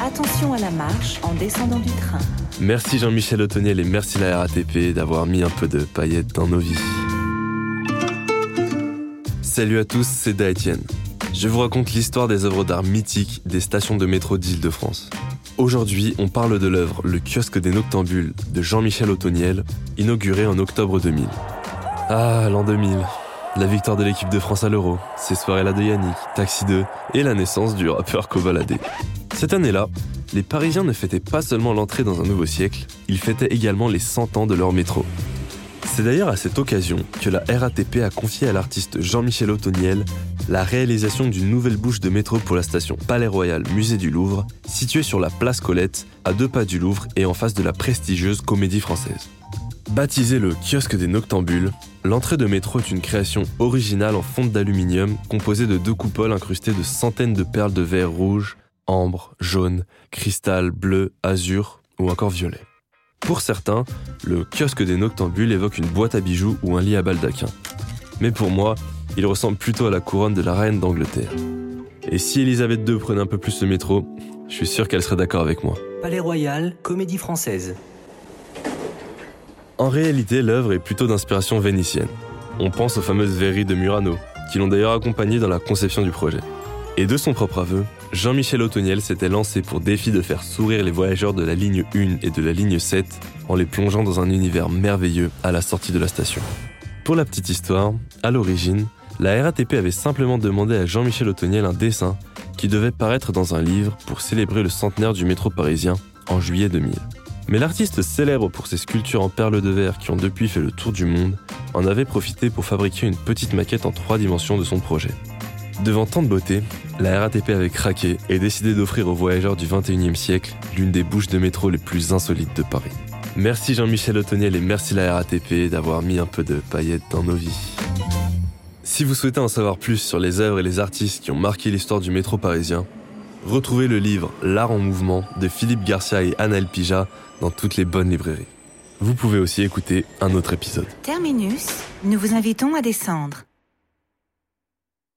Attention à la marche en descendant du train. Merci Jean-Michel Otoniel et merci la RATP d'avoir mis un peu de paillettes dans nos vies. Salut à tous, c'est Daetienne. Je vous raconte l'histoire des œuvres d'art mythiques des stations de métro d'Île-de-France. Aujourd'hui, on parle de l'œuvre Le kiosque des noctambules de Jean-Michel Otoniel, inaugurée en octobre 2000. Ah, l'an 2000. La victoire de l'équipe de France à l'Euro, ces soirées-là de Yannick, Taxi 2 et la naissance du rappeur Kobalade. Cette année-là, les Parisiens ne fêtaient pas seulement l'entrée dans un nouveau siècle, ils fêtaient également les 100 ans de leur métro. C'est d'ailleurs à cette occasion que la RATP a confié à l'artiste Jean-Michel Otoniel la réalisation d'une nouvelle bouche de métro pour la station Palais Royal Musée du Louvre, située sur la place Colette, à deux pas du Louvre et en face de la prestigieuse Comédie Française. Baptisé le kiosque des noctambules, l'entrée de métro est une création originale en fonte d'aluminium composée de deux coupoles incrustées de centaines de perles de verre rouge, ambre, jaune, cristal, bleu, azur ou encore violet. Pour certains, le kiosque des noctambules évoque une boîte à bijoux ou un lit à baldaquin. Mais pour moi, il ressemble plutôt à la couronne de la reine d'Angleterre. Et si Elisabeth II prenait un peu plus le métro, je suis sûr qu'elle serait d'accord avec moi. Palais Royal, comédie française. En réalité, l'œuvre est plutôt d'inspiration vénitienne. On pense aux fameuses verreries de Murano, qui l'ont d'ailleurs accompagné dans la conception du projet. Et de son propre aveu, Jean-Michel Otoniel s'était lancé pour défi de faire sourire les voyageurs de la ligne 1 et de la ligne 7 en les plongeant dans un univers merveilleux à la sortie de la station. Pour la petite histoire, à l'origine, la RATP avait simplement demandé à Jean-Michel Otoniel un dessin qui devait paraître dans un livre pour célébrer le centenaire du métro parisien en juillet 2000. Mais l'artiste célèbre pour ses sculptures en perles de verre qui ont depuis fait le tour du monde en avait profité pour fabriquer une petite maquette en trois dimensions de son projet. Devant tant de beauté, la RATP avait craqué et décidé d'offrir aux voyageurs du 21e siècle l'une des bouches de métro les plus insolites de Paris. Merci Jean-Michel Otoniel et merci la RATP d'avoir mis un peu de paillettes dans nos vies. Si vous souhaitez en savoir plus sur les œuvres et les artistes qui ont marqué l'histoire du métro parisien, retrouvez le livre L'art en mouvement de Philippe Garcia et Anna Elpija dans toutes les bonnes librairies. Vous pouvez aussi écouter un autre épisode. Terminus, nous vous invitons à descendre.